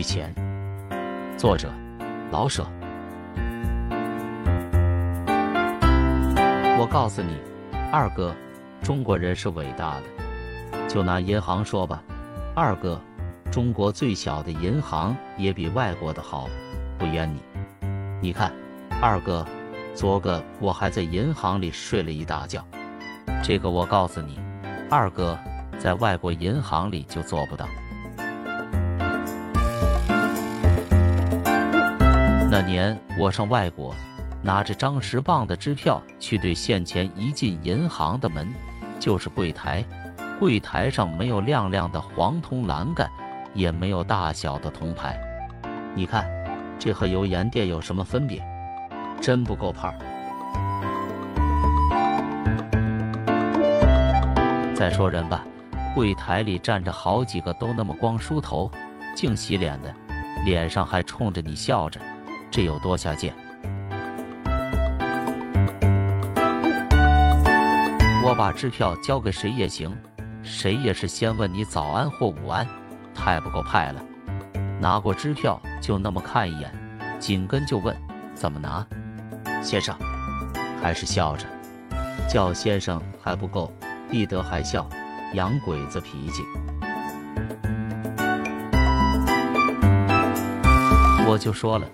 取钱。作者：老舍。我告诉你，二哥，中国人是伟大的。就拿银行说吧，二哥，中国最小的银行也比外国的好，不冤你。你看，二哥，昨个我还在银行里睡了一大觉。这个我告诉你，二哥，在外国银行里就做不到。年我上外国，拿着张十磅的支票去兑现钱，一进银行的门，就是柜台，柜台上没有亮亮的黄铜栏杆，也没有大小的铜牌。你看，这和油盐店有什么分别？真不够派。再说人吧，柜台里站着好几个，都那么光梳头、净洗脸的，脸上还冲着你笑着。这有多下贱？我把支票交给谁也行，谁也是先问你早安或午安，太不够派了。拿过支票就那么看一眼，紧跟就问怎么拿？先生，还是笑着叫先生还不够，必得还笑，洋鬼子脾气。我就说了。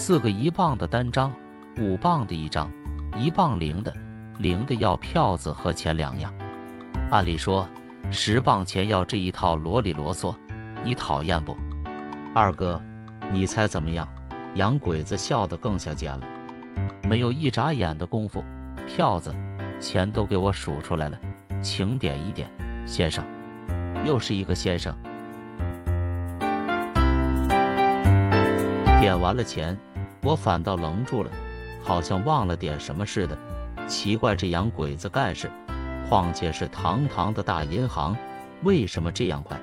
四个一磅的单张，五磅的一张，一磅零的，零的要票子和钱两样。按理说，十磅钱要这一套啰里啰嗦，你讨厌不？二哥，你猜怎么样？洋鬼子笑得更下贱了，没有一眨眼的功夫，票子、钱都给我数出来了，请点一点，先生。又是一个先生。点完了钱，我反倒愣住了，好像忘了点什么似的。奇怪，这洋鬼子干事，况且是堂堂的大银行，为什么这样快？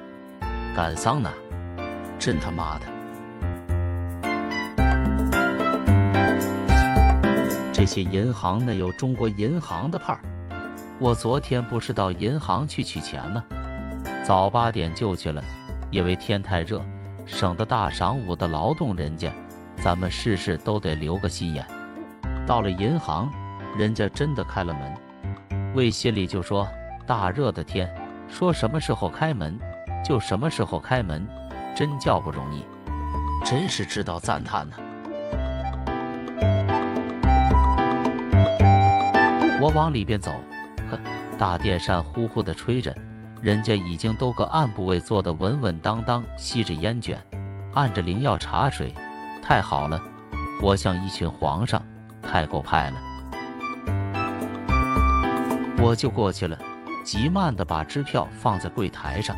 赶丧呢？真他妈的！这些银行哪有中国银行的派儿？我昨天不是到银行去取钱吗？早八点就去了，因为天太热。省得大晌午的劳动人家，咱们事事都得留个心眼。到了银行，人家真的开了门，魏心里就说：“大热的天，说什么时候开门就什么时候开门，真叫不容易，真是知道赞叹呢。”我往里边走，呵，大电扇呼呼的吹着。人家已经都个暗部位坐得稳稳当当，吸着烟卷，按着灵药茶水，太好了，活像一群皇上，太够派了。我就过去了，极慢的把支票放在柜台上，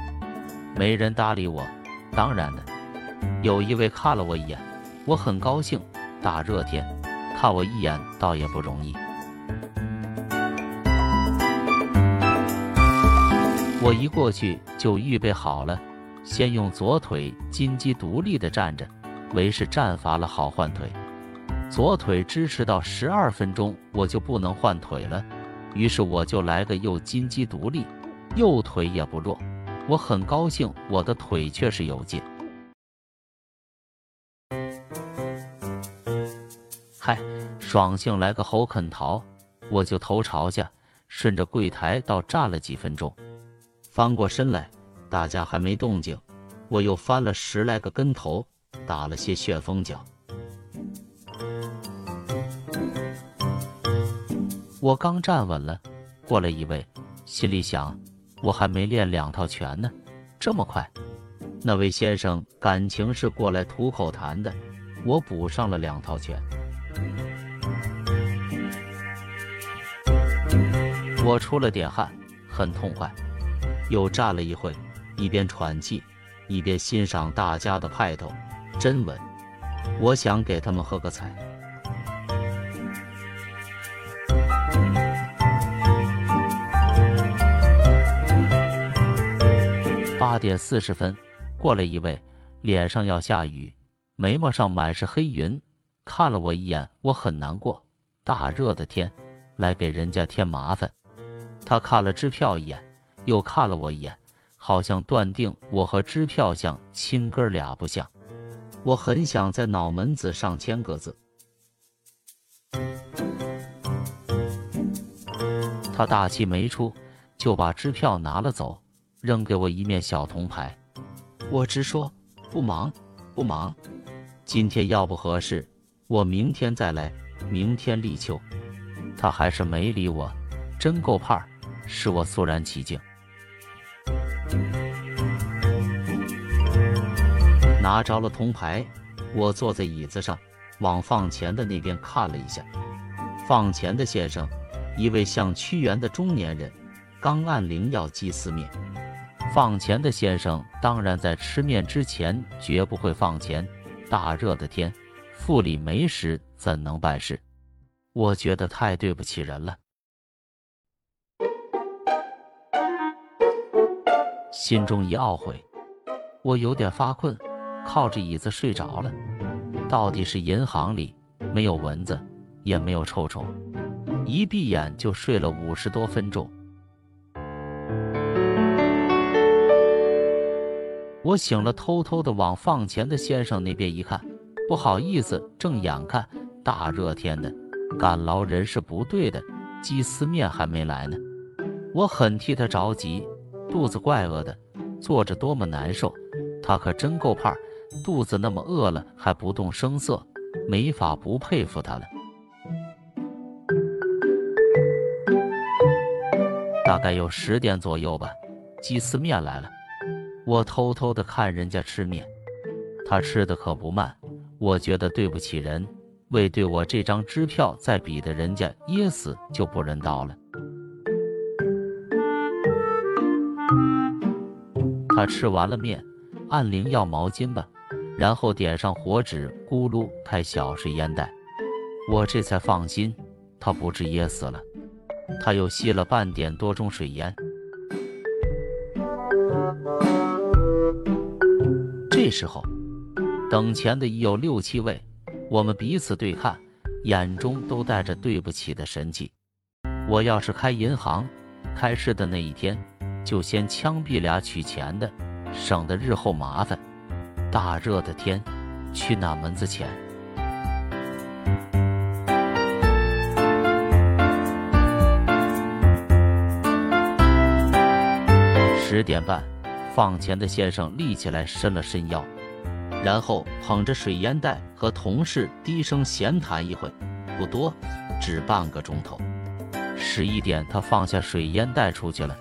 没人搭理我。当然的，有一位看了我一眼，我很高兴。大热天，看我一眼倒也不容易。我一过去就预备好了，先用左腿金鸡独立的站着，为是站乏了好换腿。左腿支持到十二分钟，我就不能换腿了，于是我就来个右金鸡独立，右腿也不弱。我很高兴，我的腿却是有劲。嗨，爽性来个猴啃桃，我就头朝下，顺着柜台倒站了几分钟。翻过身来，大家还没动静，我又翻了十来个跟头，打了些旋风脚。我刚站稳了，过来一位，心里想：我还没练两套拳呢，这么快？那位先生感情是过来吐口痰的，我补上了两套拳。我出了点汗，很痛快。又站了一会，一边喘气，一边欣赏大家的派头，真稳。我想给他们喝个彩。八点四十分，过来一位，脸上要下雨，眉毛上满是黑云，看了我一眼，我很难过。大热的天，来给人家添麻烦。他看了支票一眼。又看了我一眼，好像断定我和支票像亲哥俩不像。我很想在脑门子上签个字。他大气没出，就把支票拿了走，扔给我一面小铜牌。我直说不忙，不忙。今天要不合适，我明天再来。明天立秋。他还是没理我，真够派儿，使我肃然起敬。拿着了铜牌，我坐在椅子上，往放钱的那边看了一下。放钱的先生，一位像屈原的中年人，刚按铃要祭祀面。放钱的先生当然在吃面之前绝不会放钱。大热的天，府里没食，怎能办事？我觉得太对不起人了，心中一懊悔。我有点发困。靠着椅子睡着了，到底是银行里没有蚊子，也没有臭虫，一闭眼就睡了五十多分钟。我醒了，偷偷的往放钱的先生那边一看，不好意思，正眼看大热天的，赶劳人是不对的，鸡丝面还没来呢。我很替他着急，肚子怪饿的，坐着多么难受，他可真够派。肚子那么饿了还不动声色，没法不佩服他了。大概有十点左右吧，鸡丝面来了。我偷偷的看人家吃面，他吃的可不慢。我觉得对不起人，为对我这张支票再比的人家噎死就不人道了。他吃完了面，按铃要毛巾吧。然后点上火纸，咕噜开小水烟袋，我这才放心，他不至噎死了。他又吸了半点多钟水烟。这时候，等钱的已有六七位，我们彼此对看，眼中都带着对不起的神气。我要是开银行，开市的那一天，就先枪毙俩取钱的，省得日后麻烦。大热的天，去哪门子前。十点半，放钱的先生立起来，伸了伸腰，然后捧着水烟袋和同事低声闲谈一会，不多，只半个钟头。十一点，他放下水烟袋出去了，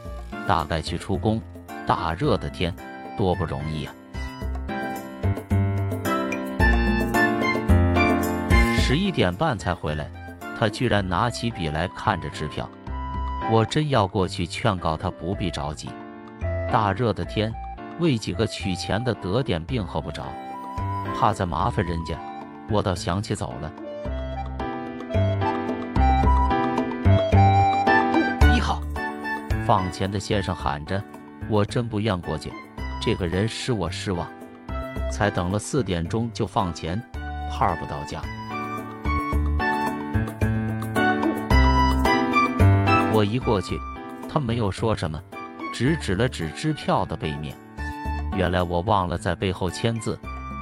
大概去出工。大热的天，多不容易呀。十一点半才回来，他居然拿起笔来看着支票。我真要过去劝告他不必着急，大热的天，为几个取钱的得点病喝不着，怕再麻烦人家，我倒想起走了。一号，放钱的先生喊着，我真不愿过去，这个人使我失望，才等了四点钟就放钱，怕不到家。我一过去，他没有说什么，只指了指支票的背面。原来我忘了在背后签字，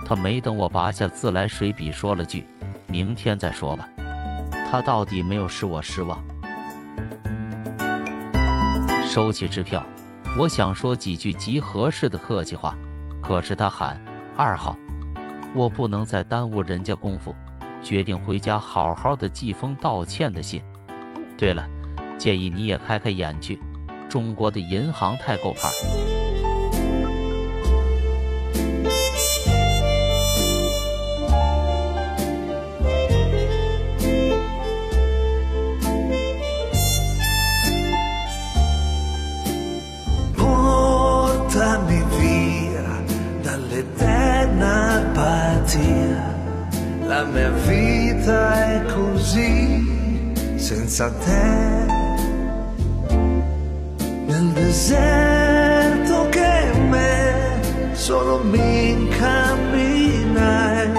他没等我拔下自来水笔，说了句：“明天再说吧。”他到底没有使我失望。收起支票，我想说几句极合适的客气话，可是他喊二号，我不能再耽误人家功夫，决定回家好好的寄封道歉的信。对了。建议你也开开眼去，中国的银行太够派。del deserto che in me solo mi incamminai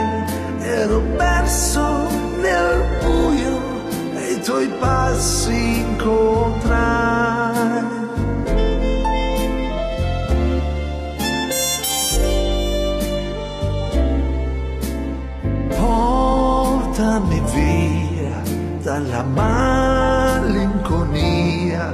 ero perso nel buio e i tuoi passi incontrai. Portami via dalla malinconia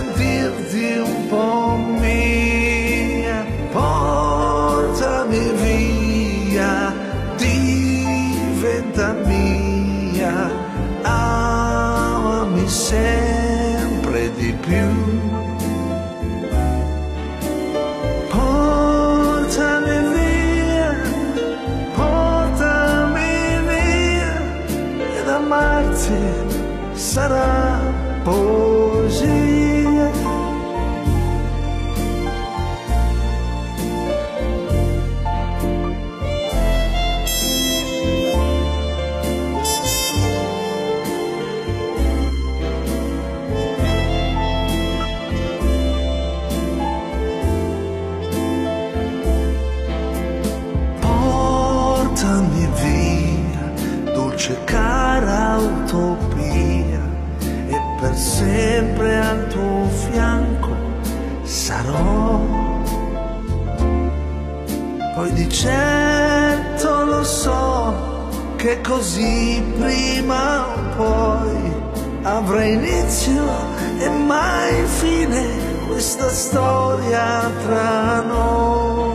amarti sarà poesia. Portami via, dolce cara utopia, e per sempre al tuo fianco sarò. Poi di certo lo so che così prima o poi avrà inizio e mai fine questa storia tra noi.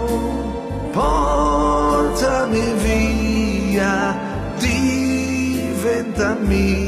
Portami via, me.